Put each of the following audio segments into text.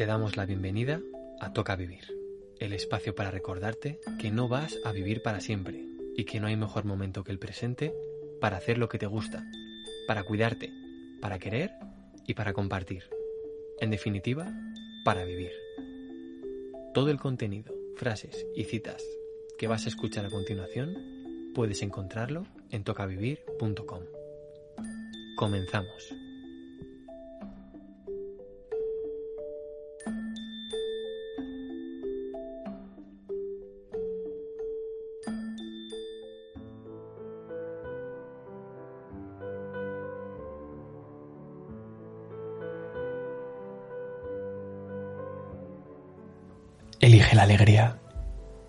Te damos la bienvenida a Toca Vivir, el espacio para recordarte que no vas a vivir para siempre y que no hay mejor momento que el presente para hacer lo que te gusta, para cuidarte, para querer y para compartir. En definitiva, para vivir. Todo el contenido, frases y citas que vas a escuchar a continuación puedes encontrarlo en tocavivir.com. Comenzamos. Elige la alegría.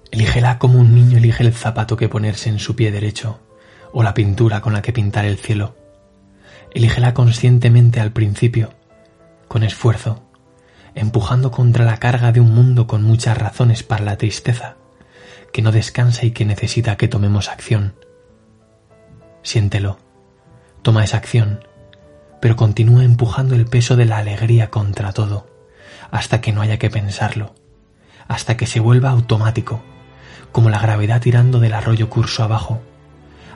Elígela como un niño elige el zapato que ponerse en su pie derecho o la pintura con la que pintar el cielo. Elígela conscientemente al principio, con esfuerzo, empujando contra la carga de un mundo con muchas razones para la tristeza, que no descansa y que necesita que tomemos acción. Siéntelo, toma esa acción, pero continúa empujando el peso de la alegría contra todo, hasta que no haya que pensarlo hasta que se vuelva automático, como la gravedad tirando del arroyo curso abajo,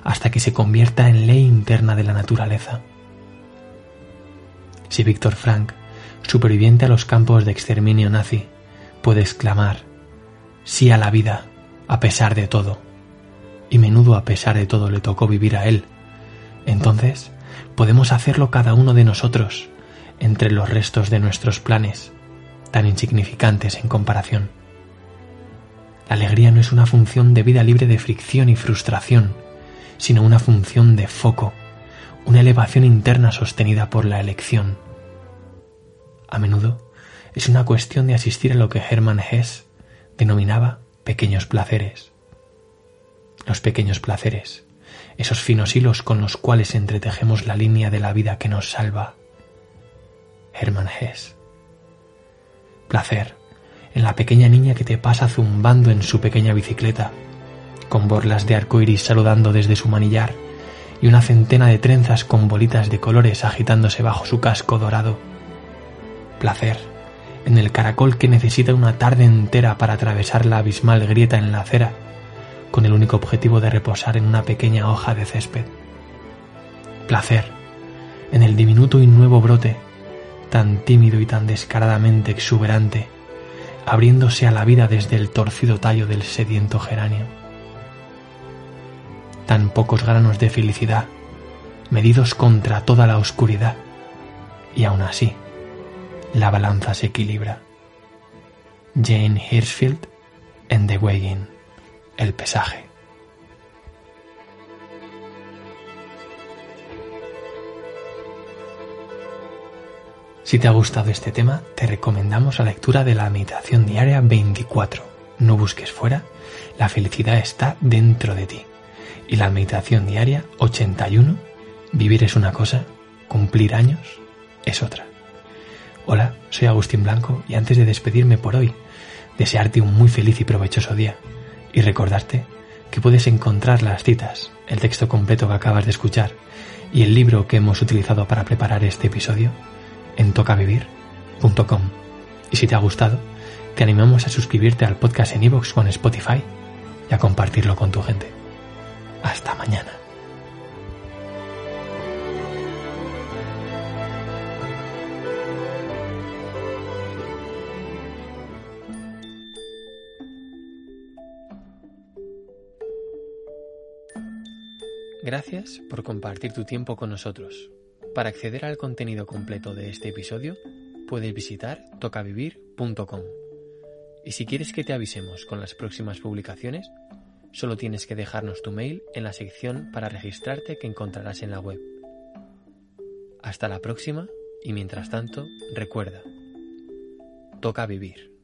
hasta que se convierta en ley interna de la naturaleza. Si Víctor Frank, superviviente a los campos de exterminio nazi, puede exclamar, sí a la vida, a pesar de todo, y menudo a pesar de todo le tocó vivir a él, entonces podemos hacerlo cada uno de nosotros, entre los restos de nuestros planes, tan insignificantes en comparación. La alegría no es una función de vida libre de fricción y frustración, sino una función de foco, una elevación interna sostenida por la elección. A menudo es una cuestión de asistir a lo que Hermann Hesse denominaba pequeños placeres. Los pequeños placeres, esos finos hilos con los cuales entretejemos la línea de la vida que nos salva. Hermann Hesse. Placer en la pequeña niña que te pasa zumbando en su pequeña bicicleta, con borlas de arco iris saludando desde su manillar y una centena de trenzas con bolitas de colores agitándose bajo su casco dorado. Placer en el caracol que necesita una tarde entera para atravesar la abismal grieta en la acera, con el único objetivo de reposar en una pequeña hoja de césped. Placer en el diminuto y nuevo brote, tan tímido y tan descaradamente exuberante, abriéndose a la vida desde el torcido tallo del sediento geranio. Tan pocos granos de felicidad, medidos contra toda la oscuridad, y aún así, la balanza se equilibra. Jane Hirschfield en The Weighing, el pesaje. Si te ha gustado este tema, te recomendamos la lectura de la meditación diaria 24. No busques fuera, la felicidad está dentro de ti. Y la meditación diaria 81, vivir es una cosa, cumplir años es otra. Hola, soy Agustín Blanco y antes de despedirme por hoy, desearte un muy feliz y provechoso día y recordarte que puedes encontrar las citas, el texto completo que acabas de escuchar y el libro que hemos utilizado para preparar este episodio en tocavivir.com. Y si te ha gustado, te animamos a suscribirte al podcast en iVoox o en Spotify y a compartirlo con tu gente. Hasta mañana. Gracias por compartir tu tiempo con nosotros. Para acceder al contenido completo de este episodio, puedes visitar tocavivir.com. Y si quieres que te avisemos con las próximas publicaciones, Solo tienes que dejarnos tu mail en la sección para registrarte que encontrarás en la web. Hasta la próxima y mientras tanto, recuerda, toca vivir.